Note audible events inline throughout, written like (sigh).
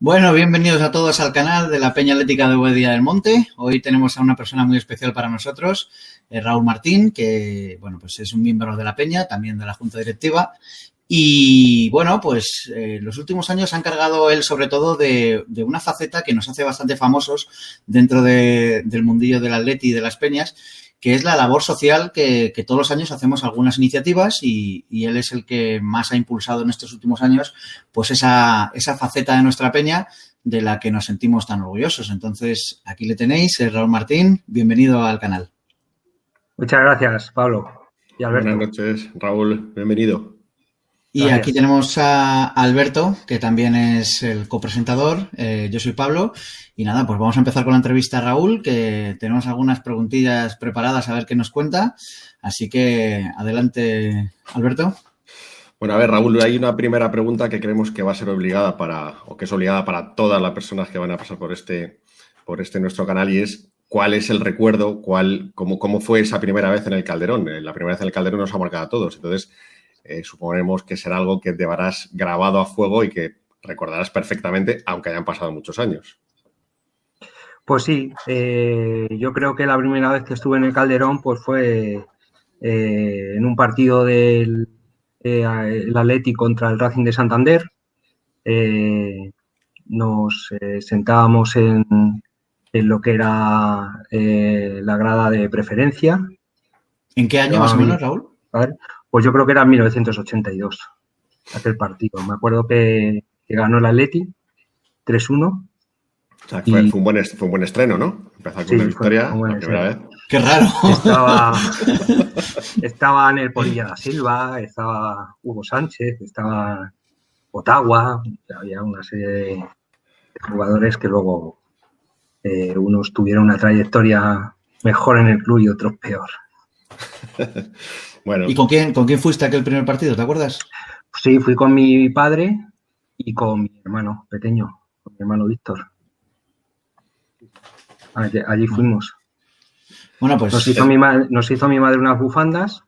Bueno, bienvenidos a todos al canal de la Peña Atlética de Boadilla del Monte. Hoy tenemos a una persona muy especial para nosotros, eh, Raúl Martín, que bueno, pues es un miembro de la Peña, también de la Junta Directiva. Y bueno, pues eh, los últimos años han cargado él sobre todo de, de, una faceta que nos hace bastante famosos dentro de, del mundillo del atleti y de las peñas, que es la labor social que, que todos los años hacemos algunas iniciativas y, y, él es el que más ha impulsado en estos últimos años pues esa, esa faceta de nuestra peña de la que nos sentimos tan orgullosos. Entonces, aquí le tenéis, es Raúl Martín, bienvenido al canal. Muchas gracias, Pablo. Y Alberto. Buenas noches, Raúl, bienvenido. Y Gracias. aquí tenemos a Alberto, que también es el copresentador. Eh, yo soy Pablo. Y nada, pues vamos a empezar con la entrevista a Raúl, que tenemos algunas preguntillas preparadas a ver qué nos cuenta. Así que adelante, Alberto. Bueno, a ver, Raúl, hay una primera pregunta que creemos que va a ser obligada para, o que es obligada para todas las personas que van a pasar por este, por este nuestro canal, y es cuál es el recuerdo, cuál, cómo, cómo fue esa primera vez en el Calderón. Eh, La primera vez en el Calderón nos ha marcado a todos. Entonces, eh, suponemos que será algo que llevarás grabado a fuego y que recordarás perfectamente, aunque hayan pasado muchos años. Pues sí, eh, yo creo que la primera vez que estuve en el Calderón pues fue eh, en un partido del el Atleti contra el Racing de Santander. Eh, nos sentábamos en, en, lo que era la grada de preferencia. ¿En qué año más o menos, Raúl? ¿vale? Pues yo creo que era en 1982, aquel partido. Me acuerdo que, que ganó el Atleti 3-1. O sea, fue, y... fue, un buen, fue, un buen, estreno, ¿no? Empezar con sí, una victoria la primera vez. Qué raro. Estaba, (laughs) estaba en el Polilla da Silva, estaba Hugo Sánchez, estaba Otagua, había una serie de jugadores que luego eh, unos tuvieron una trayectoria mejor en el club y otros peor. (laughs) Bueno. ¿Y con quién, con quién fuiste aquel primer partido? ¿Te acuerdas? Sí, fui con mi padre y con mi hermano pequeño, con mi hermano Víctor. Allí, allí, fuimos. Bueno, pues. Nos hizo, eh, mi madre, nos hizo mi madre unas bufandas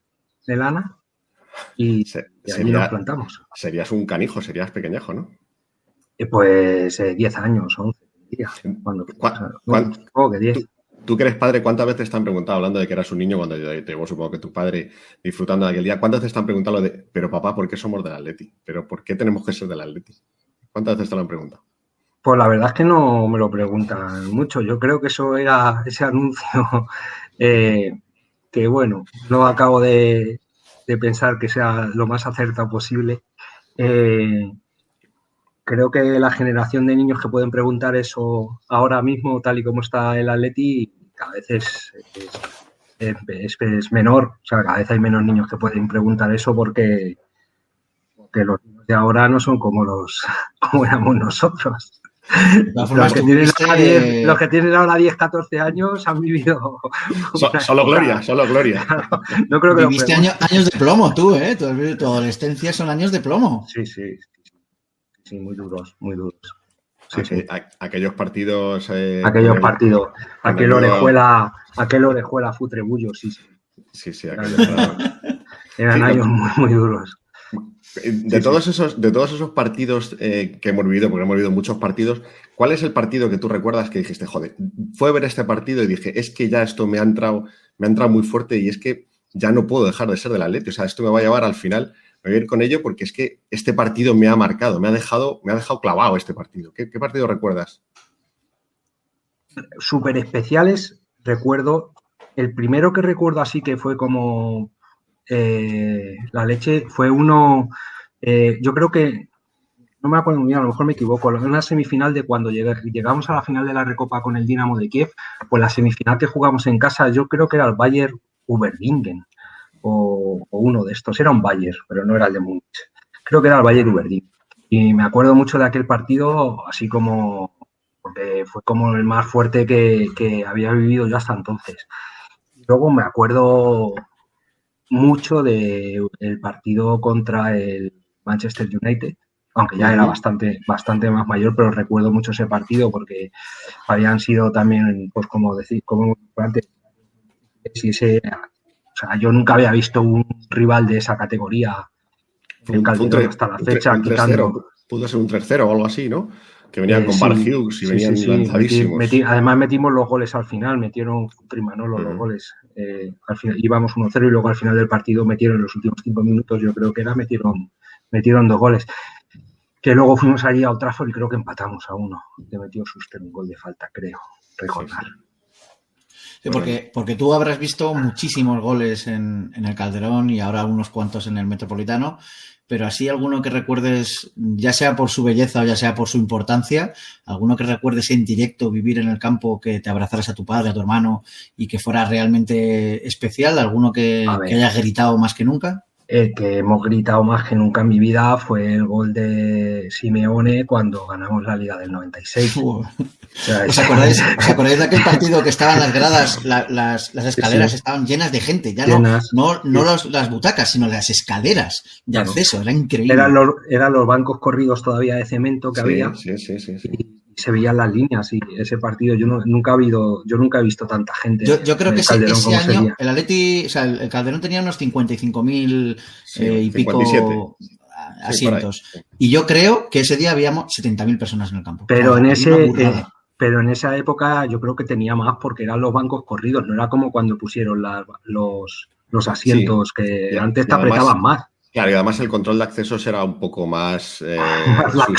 de lana y, se, y allí sería, nos plantamos. Serías un canijo, serías pequeñejo, ¿no? Eh, pues 10 eh, años, 11. Cuando, ¿Cuán, cuán, oh, que 10. Tú que eres padre, ¿cuántas veces te han preguntado, hablando de que eras un niño cuando te llegó, supongo que tu padre disfrutando de aquel día, ¿cuántas veces te han preguntado de, pero papá, ¿por qué somos del Atleti? ¿Pero por qué tenemos que ser del Atleti? ¿Cuántas veces te lo han preguntado? Pues la verdad es que no me lo preguntan mucho. Yo creo que eso era ese anuncio (laughs) eh, que, bueno, no acabo de, de, pensar que sea lo más acertado posible. Eh, creo que la generación de niños que pueden preguntar eso ahora mismo, tal y como está el Atleti, cada vez es, es, es, es, menor. O sea, cada vez hay menos niños que pueden preguntar eso porque, porque los niños de ahora no son como los (laughs) como éramos nosotros. Los que, tienen ahora 10, los que tienen ahora 10, 14 años han vivido. (laughs) So, solo gloria, solo gloria. (laughs) Claro, no creo que Viviste año, años de plomo tú, ¿eh? Tu, tu adolescencia son años de plomo. Sí, sí, sí, muy duros, muy duros. Sí, sí. Aquellos partidos. Eh, aquellos el, partidos. Aquel orejuela, aquel orejuela futrebullo, sí, sí. Sí, sí, claro. (laughs) Eran sí, años muy, muy duros. De, sí, todos esos, de todos esos partidos eh, que hemos vivido, porque hemos vivido muchos partidos, ¿cuál es el partido que tú recuerdas que dijiste, joder, fue ver este partido y dije, es que ya esto me ha entrado, me ha entrado muy fuerte y es que ya no puedo dejar de ser del Atleti, o sea, esto me va a llevar al final voy a ir con ello porque es que este partido me ha marcado, me ha dejado, me ha dejado clavado este partido. ¿Qué, qué partido recuerdas? Súper especiales, recuerdo, el primero que recuerdo así que fue como eh, la leche, fue uno, eh, yo creo que, no me acuerdo muy bien, a lo mejor me equivoco, en una semifinal de cuando llegamos a la final de la Recopa con el Dinamo de Kiev, pues la semifinal que jugamos en casa, yo creo que era el Bayern Uberdingen o, o, uno de estos. Era un Bayern, pero no era el de Múnich. Creo que era el Bayern Uberding. Y me acuerdo mucho de aquel partido, así como, porque fue como el más fuerte que, que había vivido yo hasta entonces. Luego me acuerdo mucho del de partido contra el Manchester United, aunque ya era bastante, bastante más mayor, pero recuerdo mucho ese partido porque habían sido también, pues como decir, como antes, si ese sea, yo nunca había visto un rival de esa categoría en Calderón hasta la fecha. Un 3 -0. Pudo ser un 3-0 o algo así, ¿no? Que venían con Bar Hughes y venían lanzadísimos. además metimos los goles al final, metieron Trimanolo los goles. al final, íbamos 1-0 y luego al final del partido metieron los últimos cinco minutos, yo creo que era, metieron, metieron dos goles que luego fuimos allí a Otrafor y creo que empatamos a uno. Le metió Suster un gol de falta, creo, recordar. Sí, porque, porque tú habrás visto muchísimos goles en, el Calderón y ahora unos cuantos en el Metropolitano, pero así alguno que recuerdes, ya sea por su belleza o ya sea por su importancia, alguno que recuerdes en directo vivir en el campo, que te abrazaras a tu padre, a tu hermano y que fuera realmente especial, alguno que, que haya gritado más que nunca el que hemos gritado más que nunca en mi vida fue el gol de Simeone cuando ganamos la Liga del 96. (laughs) ¿Os, acordáis, de aquel partido que estaban las gradas, las, escaleras estaban llenas de gente? Ya no, no, las butacas, sino las escaleras de acceso. Era increíble. Eran los, eran los bancos corridos todavía de cemento que había. Sí, sí, sí se veían las líneas y ese partido yo nunca he habido, yo nunca he visto tanta gente. Yo, creo que ese, año el Atleti, o sea, el Calderón tenía unos 55.000 eh, y pico asientos. y yo creo que ese día habíamos 70.000 personas en el campo. Pero en ese eh, pero en esa época yo creo que tenía más porque eran los bancos corridos, no era como cuando pusieron los, los asientos que antes te apretaban más. Claro, y además el control de accesos era un poco más, eh, (laughs)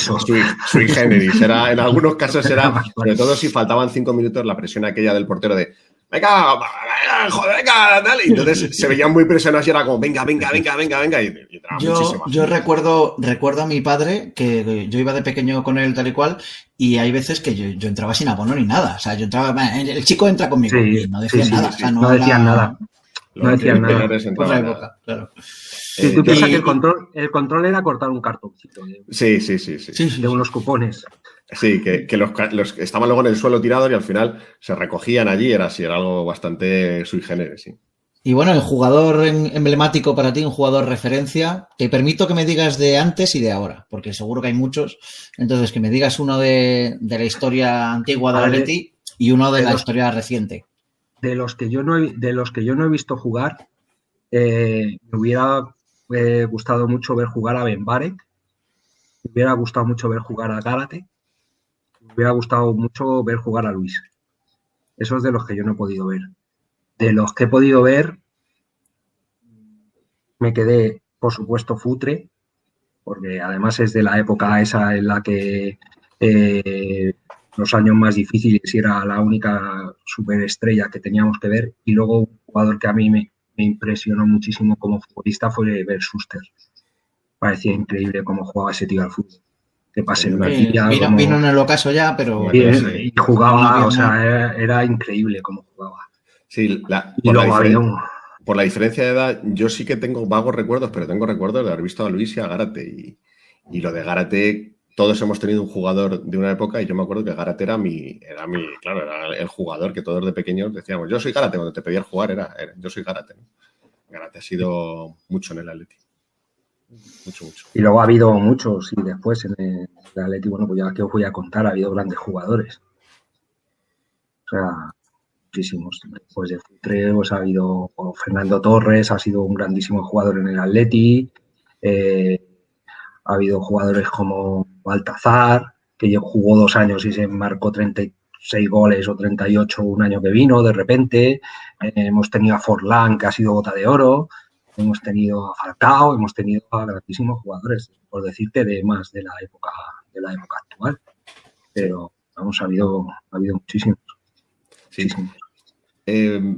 sui, generis. Era, en (laughs) algunos casos era, sobre todo si faltaban cinco minutos, la presión aquella del portero de venga, venga, joder, venga, dale. entonces se veían muy presionados y era como, venga, venga, venga, venga, venga. Y, yo, yo recuerdo, recuerdo a mi padre que yo iba de pequeño con él tal y cual, y hay veces que yo, entraba sin abono ni nada. O sea, yo entraba, el chico entra conmigo y no decía nada. O sea, no, decían nada. No decían nada. Época, claro. Sí, tú piensas que el control, el control era cortar un cartoncito. sí, sí, sí, sí, De unos cupones. Sí, que, los, estaban luego en el suelo tirados y al final se recogían allí, era así, era algo bastante sui generis, sí. Y bueno, el jugador emblemático para ti, un jugador referencia, te permito que me digas de antes y de ahora, porque seguro que hay muchos. Entonces, que me digas uno de, la historia antigua de Atleti y uno de, la historia reciente. De los que yo no he, de los que yo no he visto jugar, eh, me hubiera me gustado mucho ver jugar a Ben Barek, me hubiera gustado mucho ver jugar a Gárate, me hubiera gustado mucho ver jugar a Luis. Esos de los que yo no he podido ver. De los que he podido ver, me quedé, por supuesto, Futre, porque además es de la época esa en la que eh, los años más difíciles y era la única superestrella que teníamos que ver. Y luego un jugador que a mí me, me impresionó muchísimo como futbolista fue ver Schuster. Parecía increíble cómo jugaba ese tío al fútbol. Que pase una vino, vino, en el ocaso ya, pero. y jugaba, o sea, era, increíble cómo jugaba. Sí, por, la por, la diferencia de edad, yo sí que tengo vagos recuerdos, pero tengo recuerdos de haber visto a Luis y a Gárate. Y, y lo de Gárate todos hemos tenido un jugador de una época y yo me acuerdo que Garate era mi, era mi, claro, era el jugador que todos de pequeños decíamos, yo soy Garate, cuando te pedían jugar era, yo soy Garate. Garate ha sido mucho en el Atleti. Mucho, mucho. Y luego ha habido muchos y después en el, Atleti, bueno, pues ya que os voy a contar, ha habido grandes jugadores. O sea, muchísimos. Después de Futre, pues ha habido Fernando Torres, ha sido un grandísimo jugador en el Atleti. Eh, ha habido jugadores como Baltazar, que jugó dos años y se marcó 36 goles o 38 un año que vino de repente. Eh, hemos tenido a Forlán, que ha sido bota de oro. Hemos tenido a Falcao, hemos tenido a grandísimos jugadores, por decirte, de más de la época, de la época actual. Pero vamos, ha habido, ha habido muchísimos. Eh,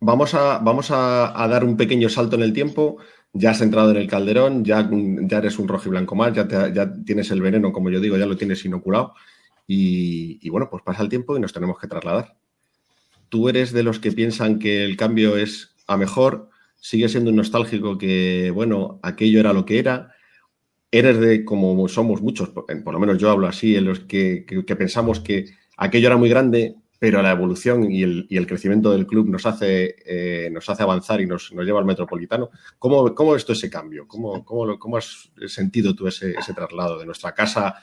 vamos a, vamos a, dar un pequeño salto en el tiempo ya has entrado en el calderón, ya, ya eres un rojo y blanco más, ya, ya tienes el veneno, como yo digo, ya lo tienes inoculado. Y, bueno, pues pasa el tiempo y nos tenemos que trasladar. ¿Tú eres de los que piensan que el cambio es a mejor? ¿Sigue siendo un nostálgico que, bueno, aquello era lo que era? ¿Eres de, como somos muchos, por, lo menos yo hablo así, en los que pensamos que aquello era muy grande, pero la evolución y el, crecimiento del club nos hace, eh, avanzar y nos, lleva al metropolitano. ¿Cómo, cómo tú ese cambio? ¿Cómo, has sentido tú ese, traslado de nuestra casa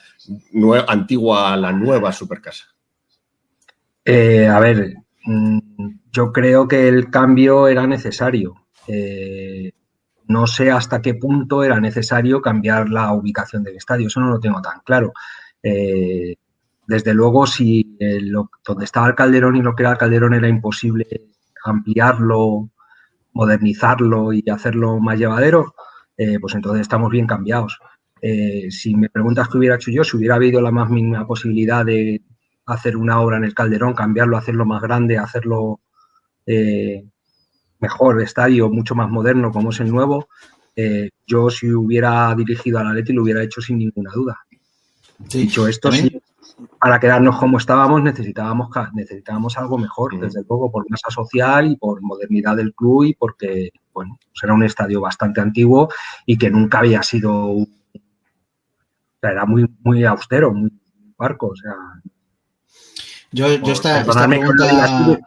antigua a la nueva supercasa? Eh, a ver, mm, yo creo que el cambio era necesario. Eh, no sé hasta qué punto era necesario cambiar la ubicación del estadio, eso no lo tengo tan claro. Desde luego, si donde estaba el Calderón y lo que era el Calderón era imposible ampliarlo, modernizarlo y hacerlo más llevadero, pues entonces estamos bien cambiados. si me preguntas qué hubiera hecho yo, si hubiera habido la más mínima posibilidad de hacer una obra en el Calderón, cambiarlo, hacerlo más grande, hacerlo eh, mejor estadio, mucho más moderno como es el nuevo, eh, yo si hubiera dirigido a la Leti lo hubiera hecho sin ninguna duda. Dicho esto, sí, para quedarnos como estábamos necesitábamos, necesitábamos algo mejor, desde luego, por masa social y por modernidad del club y porque, bueno, pues era un estadio bastante antiguo y que nunca había sido, era muy, muy austero, muy barco, o sea... Yo, yo esta, esta pregunta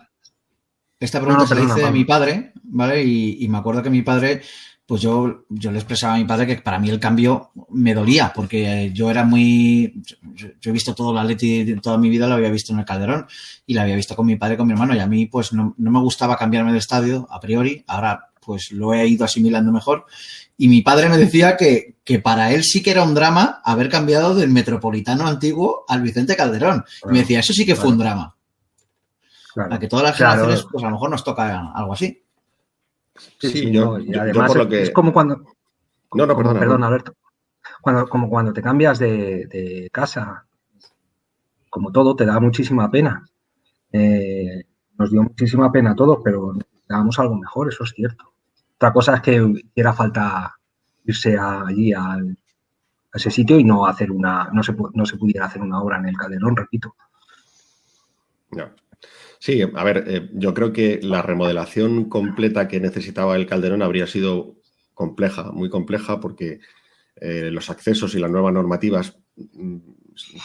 esta pregunta se la hice a mi padre, ¿vale? Y, me acuerdo que mi padre, pues yo, yo le expresaba a mi padre que para mí el cambio me dolía, porque yo era muy. Yo, he visto todo la Leti toda mi vida, lo había visto en el Calderón y la había visto con mi padre, con mi hermano, y a mí, pues no, me gustaba cambiarme de estadio a priori. Ahora, pues lo he ido asimilando mejor. Y mi padre me decía que, que, para él sí que era un drama haber cambiado del metropolitano antiguo al Vicente Calderón. y me decía, eso sí que fue un drama. A que todas las generaciones, pues a lo mejor nos toca algo así. Sí, yo, y además es como cuando. No, no, perdona. Perdón, Alberto. Cuando, como cuando te cambias de, casa, como todo, te da muchísima pena. Eh, nos dio muchísima pena a todos, pero dábamos algo mejor, eso es cierto. Otra cosa es que hiciera falta irse allí a ese sitio y no hacer una, no se, no se pudiera hacer una obra en el Calderón, repito. No. Sí, a ver, eh, yo creo que la remodelación completa que necesitaba el Calderón habría sido compleja, muy compleja, porque eh, los accesos y las nuevas normativas mm,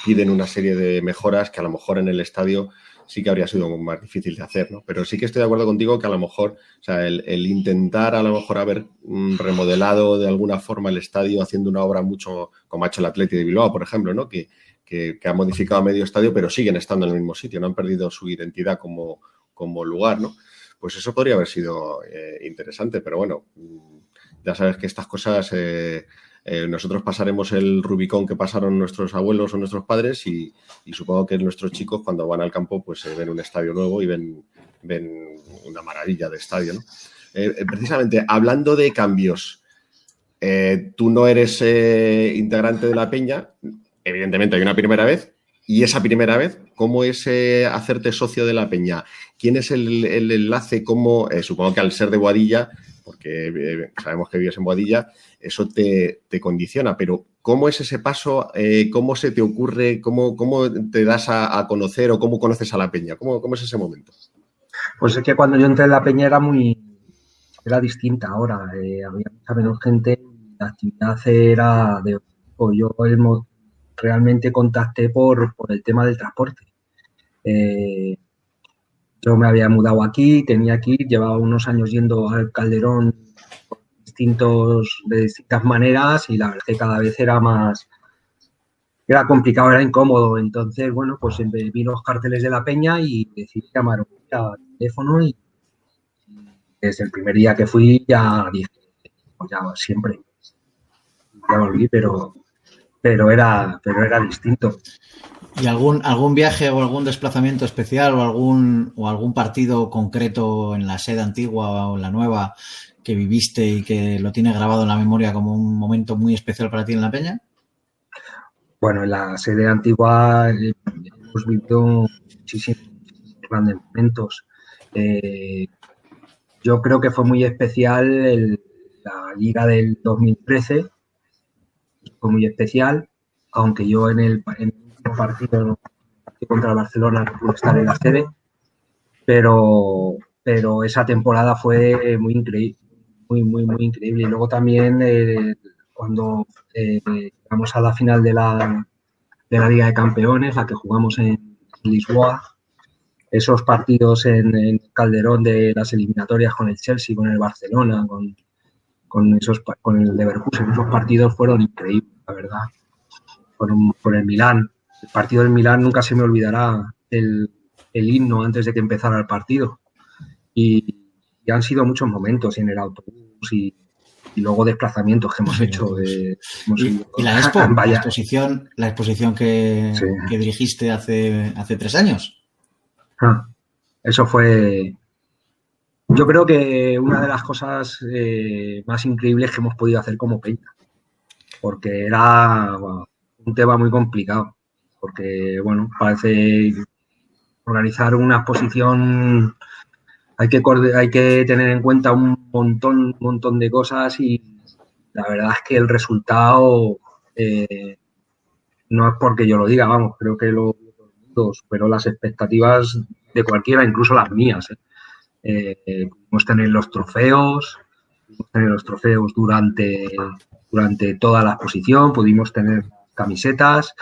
piden una serie de mejoras que a lo mejor en el estadio sí que habría sido más difícil de hacer, ¿no? Pero sí que estoy de acuerdo contigo que a lo mejor, o sea, el, intentar a lo mejor haber mm, remodelado de alguna forma el estadio haciendo una obra mucho, como ha hecho el Atleti de Bilbao, por ejemplo, ¿no? Que, que, ha modificado medio estadio, pero siguen estando en el mismo sitio, no han perdido su identidad como, como lugar, ¿no? Pues eso podría haber sido eh, interesante, pero bueno, mm, ya sabes que estas cosas, eh, eh, nosotros pasaremos el Rubicón que pasaron nuestros abuelos o nuestros padres y, supongo que nuestros chicos cuando van al campo pues ven un estadio nuevo y ven, ven una maravilla de estadio, ¿no? precisamente, hablando de cambios, tú no eres integrante de la Peña, evidentemente hay una primera vez, y esa primera vez, ¿cómo es eh, hacerte socio de la peña? ¿Quién es el, enlace? ¿Cómo, eh, supongo que al ser de Boadilla, porque eh, sabemos que vives en Boadilla, eso te, condiciona, pero ¿cómo es ese paso? ¿Cómo se te ocurre? ¿Cómo, cómo te das a, conocer o cómo conoces a la peña? ¿Cómo, ¿Cómo, es ese momento? Pues es que cuando yo entré en la peña era muy, era distinta ahora, había mucha menos gente, la actividad era de, o yo el, realmente contacté por, el tema del transporte. Eh, yo me había mudado aquí, tenía aquí, llevaba unos años yendo al Calderón distintos, de distintas maneras y la verdad que cada vez era más, era complicado, era incómodo. Entonces, bueno, pues vi los carteles de la peña y decidí llamar al teléfono y desde el primer día que fui ya pues ya siempre, ya volví, pero pero era, pero era distinto. ¿Y algún, algún viaje o algún desplazamiento especial o algún, o algún partido concreto en la sede antigua o en la nueva que viviste y que lo tiene grabado en la memoria como un momento muy especial para ti en la peña? Bueno, en la sede antigua eh, hemos vivido muchísimos grandes momentos. Eh, yo creo que fue muy especial la liga del 2013 muy especial, aunque yo en el, partido contra el Barcelona no pude estar en la sede, pero, pero esa temporada fue muy increíble, muy, muy, muy increíble. Y luego también eh, cuando eh, llegamos a la final de la, de la Liga de Campeones, la que jugamos en Lisboa, esos partidos en, en, Calderón de las eliminatorias con el Chelsea, con el Barcelona, con, con, esos, con el Leverkusen. Esos partidos fueron increíbles, la verdad. Fueron por el Milán. El partido del Milán nunca se me olvidará el, el himno antes de que empezara el partido. Y, han sido muchos momentos en el autobús y y luego desplazamientos que hemos hecho. De, ¿Y, la expo, la exposición, la exposición que, dirigiste hace, hace tres años. Ah, eso fue, yo creo que una de las cosas eh, más increíbles que hemos podido hacer como Peña, porque era un tema muy complicado, porque, bueno, parece organizar una exposición hay que, hay que tener en cuenta un montón, un montón de cosas y la verdad es que el resultado eh, no es porque yo lo diga, vamos, creo que lo superó las expectativas de cualquiera, incluso las mías. ¿eh? Eh, pudimos tener los trofeos, pudimos tener los trofeos durante, durante toda la exposición, pudimos tener camisetas,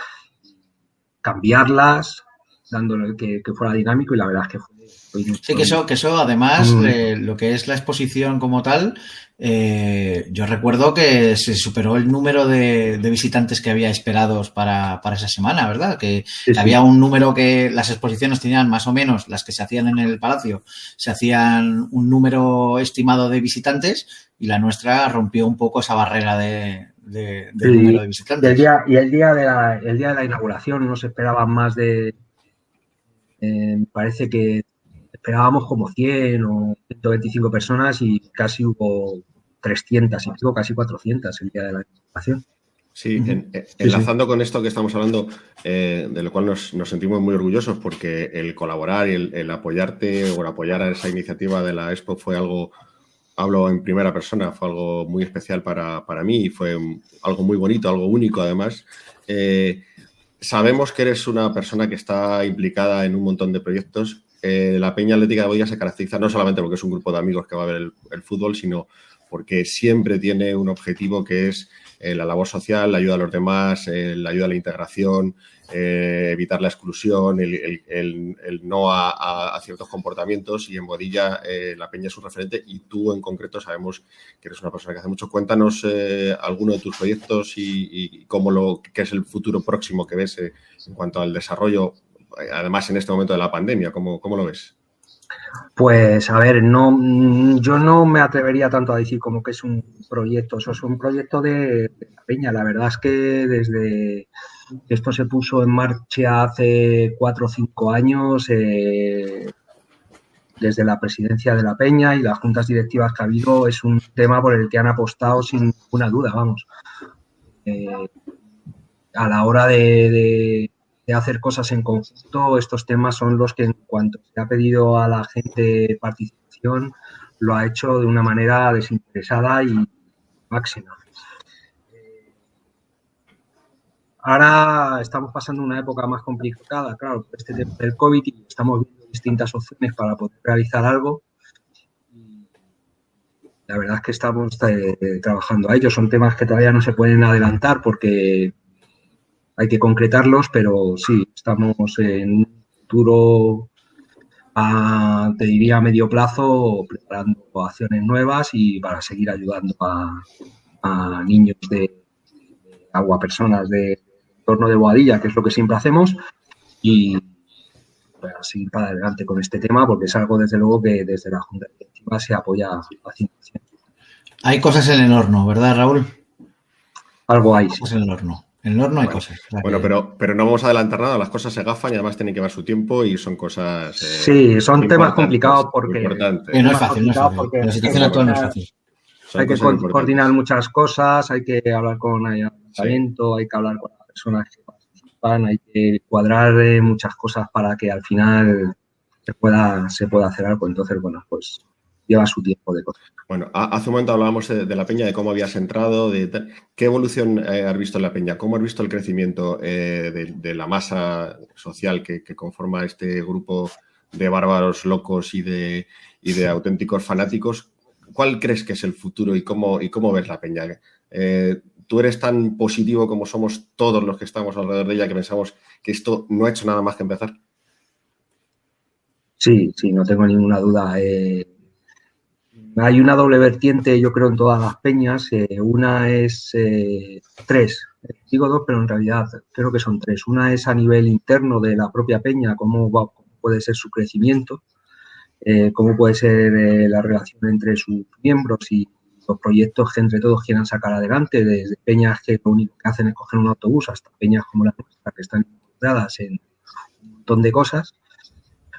cambiarlas, dándole que, fuera dinámico y la verdad es que fue Sí, que eso, que eso además, lo que es la exposición como tal, eh, yo recuerdo que se superó el número de, visitantes que había esperados para, esa semana, ¿verdad? Que había un número que las exposiciones tenían más o menos, las que se hacían en el Palacio, se hacían un número estimado de visitantes y la nuestra rompió un poco esa barrera de, número de visitantes. Y el día, y el día, de, la, el día de la inauguración no se esperaban más de, eh, parece que esperábamos como 100 o 125 personas y casi hubo 300 y casi 400 el día de la inauguración. Sí, enlazando con esto que estamos hablando, eh, de lo cual nos, sentimos muy orgullosos porque el colaborar y el, apoyarte o apoyar a esa iniciativa de la Expo fue algo, hablo en primera persona, fue algo muy especial para, mí y fue algo muy bonito, algo único además. Eh, sabemos que eres una persona que está implicada en un montón de proyectos eh, la Peña Atlética de Bodilla se caracteriza no solamente porque es un grupo de amigos que va a ver el, fútbol, sino porque siempre tiene un objetivo que es eh, la labor social, la ayuda a los demás, eh, la ayuda a la integración, evitar la exclusión, el, no a, ciertos comportamientos. Y en Bodilla la Peña es un referente y tú en concreto sabemos que eres una persona que hace mucho. Cuéntanos alguno de tus proyectos y, cómo lo, qué es el futuro próximo que ves en cuanto al desarrollo además en este momento de la pandemia? ¿Cómo, cómo lo ves? Pues a ver, no, yo no me atrevería tanto a decir como que es un proyecto, eso es un proyecto de, Peña. La verdad es que desde que esto se puso en marcha hace cuatro o cinco años, eh, desde la presidencia de la Peña y las juntas directivas que ha habido, es un tema por el que han apostado sin ninguna duda, vamos. Eh, a la hora de hacer cosas en conjunto, estos temas son los que en cuanto se ha pedido a la gente participación, lo ha hecho de una manera desinteresada y máxima. Ahora estamos pasando una época más complicada, claro, por este tema del COVID y estamos viendo distintas opciones para poder realizar algo. La verdad es que estamos eh, trabajando a ello. Son temas que todavía no se pueden adelantar porque hay que concretarlos, pero sí, estamos en un futuro, a, te diría a medio plazo, preparando acciones nuevas y para seguir ayudando a, niños de, agua, personas de entorno de Boadilla, que es lo que siempre hacemos, y para seguir para adelante con este tema, porque es algo, desde luego, que desde la Junta Directiva se apoya a 100%. Hay cosas en el horno, ¿verdad, Raúl? Algo hay. Cosas en el horno. En el horno hay cosas. Bueno, pero, pero no vamos a adelantar nada, las cosas se gafan y además tienen que llevar su tiempo y son cosas. Eh, sí, son temas complicados porque. no es fácil, no es fácil. La situación actual no es fácil. hay que coordinar muchas cosas, hay que hablar con el ayuntamiento, hay que hablar con las personas que participan, hay que cuadrar eh, muchas cosas para que al final se pueda, se pueda hacer algo. Entonces, bueno, pues lleva su tiempo de cosas. Bueno, hace un momento hablábamos de, la peña, de cómo habías entrado, de qué evolución eh, has visto en la peña, cómo has visto el crecimiento eh, de, la masa social que, conforma este grupo de bárbaros locos y de, de, auténticos fanáticos. ¿Cuál crees que es el futuro y cómo, y cómo ves la peña? Eh, ¿Tú eres tan positivo como somos todos los que estamos alrededor de ella que pensamos que esto no ha hecho nada más que empezar? Sí, sí, no tengo ninguna duda. Hay una doble vertiente, yo creo, en todas las peñas. Eh, una es eh, tres, digo dos, pero en realidad creo que son tres. Una es a nivel interno de la propia peña, cómo, puede ser su crecimiento, eh, cómo puede ser la relación entre sus miembros y los proyectos que entre todos quieran sacar adelante, desde peñas que lo único que hacen es coger un autobús hasta peñas como la nuestra que están involucradas en un montón de cosas.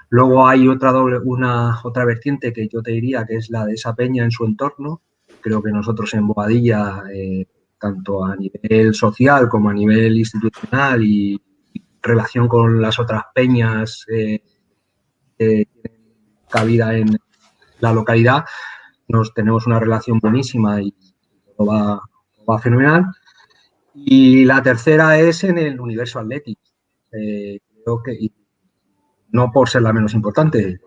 Luego hay otra doble, una otra vertiente que yo te diría que es la de esa peña en su entorno. Creo que nosotros en Boadilla, eh, tanto a nivel social como a nivel institucional y relación con las otras peñas eh, que tienen cabida en la localidad, nos tenemos una relación buenísima y todo va, va fenomenal. Y la tercera es en el universo atlético. Eh, creo que, no por ser la menos importante,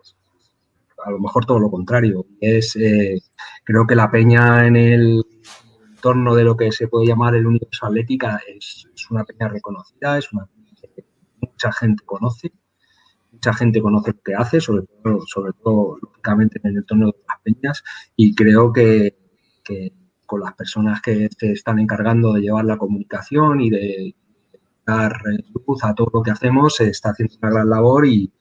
a lo mejor todo lo contrario. Es, eh, creo que la peña en el entorno de lo que se puede llamar el universo atlética es, es una peña reconocida, es una peña que mucha gente conoce mucha gente conoce lo que hace, sobre todo, sobre todo lógicamente en el entorno de las peñas, y creo que, con las personas que se están encargando de llevar la comunicación y de dar luz a todo lo que hacemos, se está haciendo una gran labor y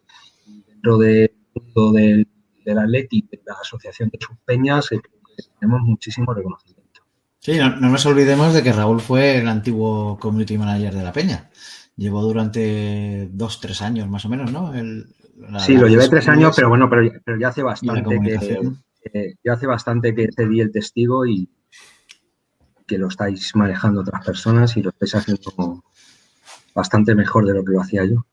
dentro del mundo del, del Atleti, de la asociación de sus peñas, eh, tenemos muchísimo reconocimiento. Sí, no, no, nos olvidemos de que Raúl fue el antiguo community manager de la peña. Llevó durante dos, tres años más o menos, ¿no? El, la, sí, lo llevé tres años, pero bueno, pero, pero ya hace bastante que eh, ya hace bastante que te di el testigo y que lo estáis manejando otras personas y lo estáis haciendo bastante mejor de lo que lo hacía yo.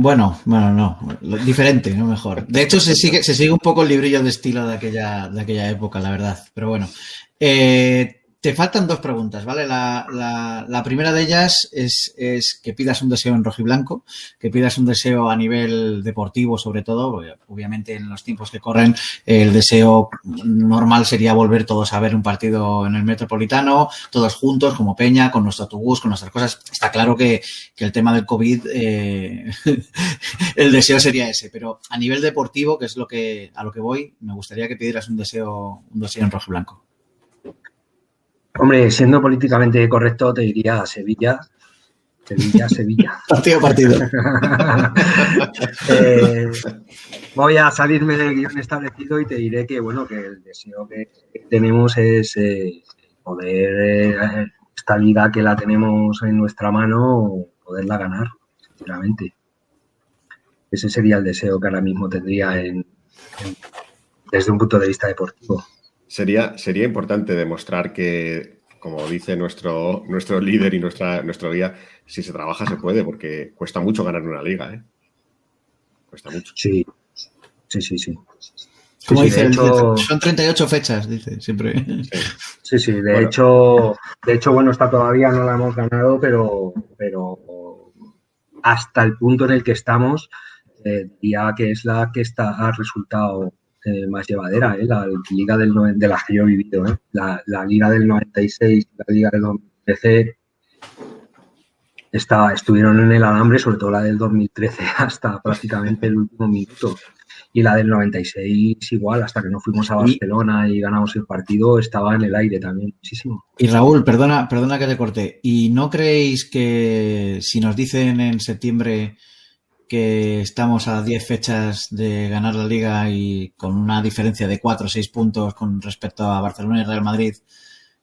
Bueno, bueno, no, diferente, no mejor. De hecho, se sigue, se sigue un poco el librillo de estilo de aquella, de aquella época, la verdad. Pero bueno, eh, te faltan dos preguntas, ¿vale? La, la, la primera de ellas es, es, que pidas un deseo en rojo y blanco, que pidas un deseo a nivel deportivo, sobre todo, obviamente en los tiempos que corren, el deseo normal sería volver todos a ver un partido en el Metropolitano, todos juntos, como Peña, con nuestro autobús, con nuestras cosas. Está claro que, que el tema del COVID, eh, (laughs) el deseo sería ese, pero a nivel deportivo, que es lo que, a lo que voy, me gustaría que pidieras un deseo, un deseo en rojo y blanco. Hombre, siendo políticamente correcto, te diría Sevilla. Sevilla, (laughs) Sevilla. partido, partido. (laughs) eh, voy a salirme del guion establecido y te diré que, bueno, que el deseo que tenemos es eh, poder, eh, esta liga que la tenemos en nuestra mano, poderla ganar, sinceramente. Ese sería el deseo que ahora mismo tendría en, en, desde un punto de vista deportivo. Sería, sería importante demostrar que, como dice nuestro, nuestro líder y nuestra, nuestro guía, si se trabaja se puede, porque cuesta mucho ganar una liga, ¿eh? Cuesta mucho. Sí, sí, sí, sí. Como sí, dice, hecho, son 38 fechas, dice siempre. Sí, sí, de bueno. hecho, de hecho, bueno, está todavía no la hemos ganado, pero, pero hasta el punto en el que estamos, eh, ya que es la que está ha resultado eh, más llevadera, ¿eh? la liga del, de las que yo he vivido, ¿eh? la, la, liga del 96, la liga del 2013, está, estuvieron en el alambre, sobre todo la del 2013 (laughs) hasta prácticamente el último minuto. Y la del 96 igual, hasta que no fuimos a Barcelona y, y ganamos el partido, estaba en el aire también muchísimo. Y Raúl, perdona, perdona que te corte. ¿Y no creéis que si nos dicen en septiembre que estamos a 10 fechas de ganar la liga y con una diferencia de 4 o 6 puntos con respecto a Barcelona y Real Madrid,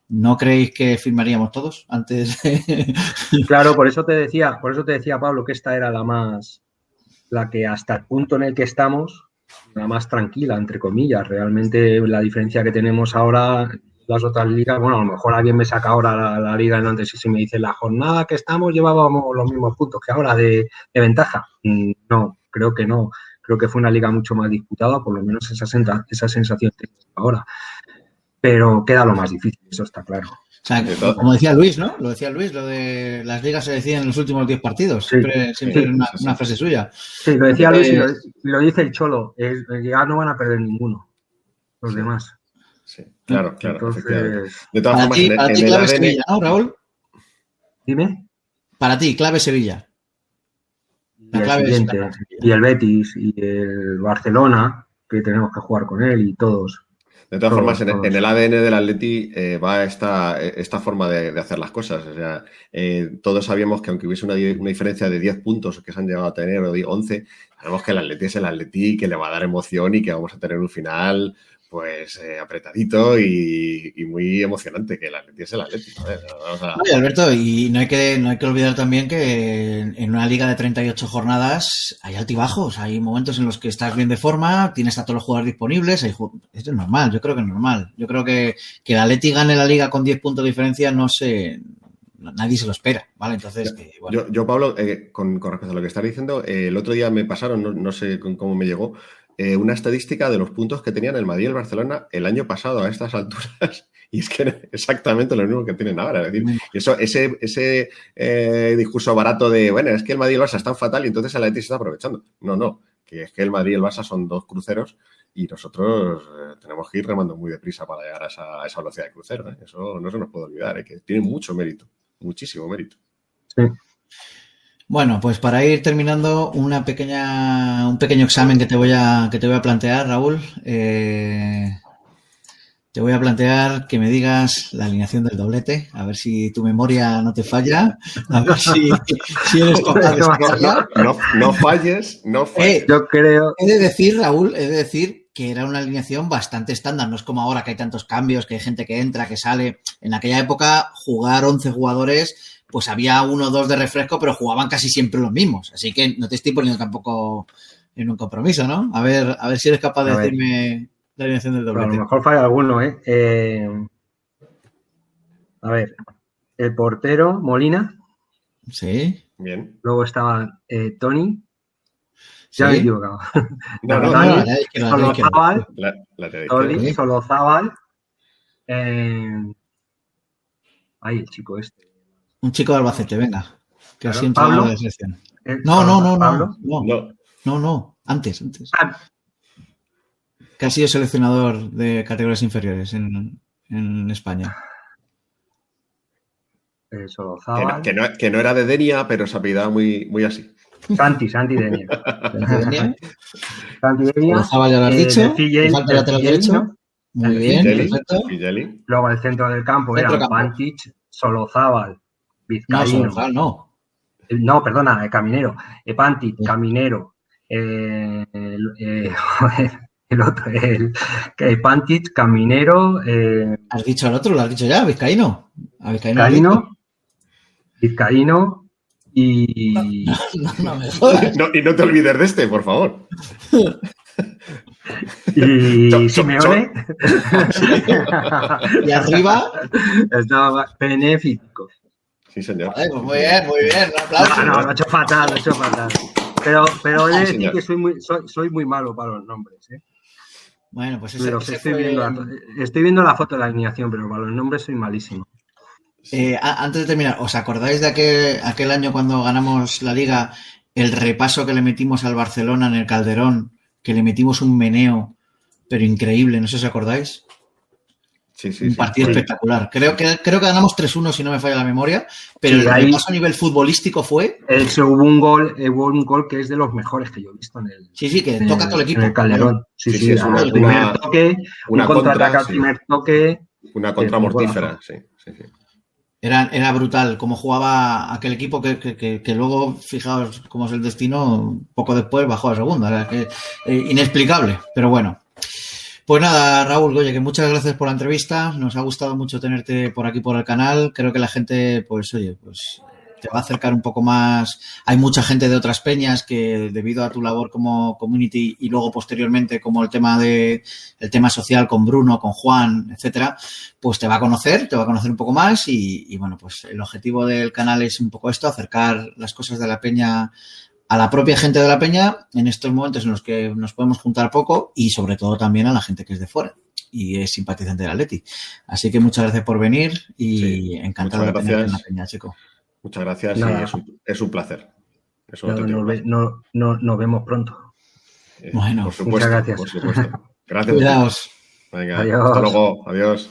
¿no creéis que firmaríamos todos antes? (laughs) claro, por eso te decía, por eso te decía Pablo que esta era la más, la que hasta el punto en el que estamos, la más tranquila, entre comillas. Realmente la diferencia que tenemos ahora las otras ligas, bueno, a lo mejor alguien me saca ahora la, la liga en antes y si me dice la jornada que estamos llevábamos los mismos puntos que ahora de, de, ventaja. No, creo que no. Creo que fue una liga mucho más disputada, por lo menos esa, esa sensación que tengo ahora. Pero queda lo más difícil, eso está claro. O sea, como decía Luis, ¿no? Lo decía Luis, lo de las ligas se deciden en los últimos 10 partidos. Siempre, sí, siempre sí, una, sí, una, frase suya. Sí, lo decía Luis y lo, lo, dice el Cholo. Es, ya no van a perder ninguno los demás. Sí, claro, claro. Entonces, de todas para formas, ti, en, para en ti el clave ADN, Sevilla, ¿no, Raúl? Dime. Para ti, clave Sevilla. Y el, siguiente, y el Betis y el Barcelona, que tenemos que jugar con él y todos. De todas todos, formas, en, todos. en, el ADN del Atleti eh, va esta, esta forma de, de, hacer las cosas. O sea, eh, todos sabíamos que aunque hubiese una, una, diferencia de 10 puntos que se han llegado a tener, o 11, sabemos que el Atleti es el Atleti, que le va a dar emoción y que vamos a tener un final pues eh, apretadito y, muy emocionante que el Atleti es el Atleti. Alberto, y no hay, que, no hay que olvidar también que en una liga de 38 jornadas hay altibajos, hay momentos en los que estás bien de forma, tienes a todos los jugadores disponibles, esto es normal, yo creo que es normal. Yo creo que que el Atleti gane la liga con 10 puntos de diferencia no sé, nadie se lo espera, ¿vale? Entonces, yo, Pablo, eh, con, respecto a lo que estás diciendo, eh, el otro día me pasaron, no, sé cómo me llegó, eh, una estadística de los puntos que tenían el Madrid y el Barcelona el año pasado a estas (laughs) alturas. Y es que era exactamente lo mismo que tienen ahora. Es decir, eso, ese, ese discurso barato de, bueno, es que el Madrid y el Barça están fatal y entonces el Atleti se está aprovechando. No, no, que es que el Madrid y el Barça son dos cruceros y nosotros tenemos que ir remando muy deprisa para llegar a esa, esa velocidad de crucero. Eso no se nos puede olvidar, que tiene mucho mérito muchísimo mérito. Sí. Bueno, pues para ir terminando, una pequeña, un pequeño examen que te voy a, que te voy a plantear, Raúl. Eh, te voy a plantear que me digas la alineación del doblete, a ver si tu memoria no te falla, a ver si, (laughs) eres capaz de no, no, falles, no falles. Eh, Yo creo. He de decir, Raúl, he de decir que era una alineación bastante estándar, no es como ahora que hay tantos cambios, que hay gente que entra, que sale. En aquella época, jugar 11 jugadores, pues había uno o dos de refresco, pero jugaban casi siempre los mismos. Así que no te estoy poniendo tampoco en un compromiso, ¿no? A ver, a ver si eres capaz de decirme la alineación del doblete. a lo mejor falla alguno, ¿eh? ¿eh? A ver, el portero, Molina. Sí. Bien. Luego estaba eh, Tony. Ya me he equivocado. (laughs) No, no, no, Solo Zabal. Solo Zabal. Eh... Ay, el chico este. Un chico de Albacete, venga. Que claro, así Pablo. De selección. No, no, no, no, no, no, no, antes, antes. Ah. Que ha sido seleccionador de categorías inferiores en, en España. Eh, Zabal. Que, no, que, no, era de Denia, pero se apellidaba muy, muy así. Santi, Santi Denia. (laughs) Santi Denia. ya lo has eh, dicho. Fillel, falta lateral derecho. Muy bien, perfecto. Luego el centro del campo era Pantic, Solozábal, Vizcaíno. No, no. Eh, no, perdona, Caminero. Pantic, Caminero. Eh, eh, (laughs) el otro, el, el Pantic, Caminero. Eh, ¿Has dicho el otro? ¿Lo has dicho ya? ¿Vizcaíno? A Vizcaíno. Vizcaíno, Vizcaíno y. No, no, y no te olvides de este, por favor. y Simeone. y arriba. Estaba benéfico. Sí, señor. pues muy bien, muy bien. Un aplauso. No, no, lo he hecho fatal, lo he hecho fatal. Pero, pero he de decir que soy muy, soy, soy, muy malo para los nombres. ¿eh? Bueno, pues ese, pero ese estoy, viendo la, estoy viendo la foto de la alineación, pero para los nombres soy malísimo. Eh, antes de terminar, ¿os acordáis de aquel, aquel año cuando ganamos la liga, el repaso que le metimos al Barcelona en el Calderón, que le metimos un meneo, pero increíble, no sé si os acordáis? Sí, sí, un partido espectacular. Creo que, creo que ganamos 3-1 si no me falla la memoria, pero el repaso a nivel futbolístico fue. Eso, hubo un gol, hubo un gol que es de los mejores que yo he visto en el. Sí, sí, que toca todo el equipo. En el Calderón. Sí, sí, es una, el primer toque, una un contraataque al primer toque. Una contra mortífera, sí, sí, sí. Era, era brutal cómo jugaba aquel equipo que, que, que, luego, fijaos cómo es el destino, poco después bajó a segunda. Era que, eh, inexplicable, pero bueno. Pues nada, Raúl, oye, que muchas gracias por la entrevista. Nos ha gustado mucho tenerte por aquí por el canal. Creo que la gente, pues, oye, pues te va a acercar un poco más. Hay mucha gente de otras peñas que debido a tu labor como community y luego posteriormente como el tema de el tema social con Bruno, con Juan, etcétera, pues te va a conocer, te va a conocer un poco más y, y bueno, pues el objetivo del canal es un poco esto, acercar las cosas de la peña a la propia gente de la peña en estos momentos en los que nos podemos juntar poco y sobre todo también a la gente que es de fuera y es simpatizante de Atleti. Así que muchas gracias por venir y sí, encantado de tenerte en la peña, chico. Muchas gracias y es un, es un placer. Eso no, no, no, nos vemos pronto. Eh, bueno, por supuesto, muchas gracias. Por supuesto. (laughs) Gracias. Cuidaos. Venga, Adiós. hasta luego. Adiós.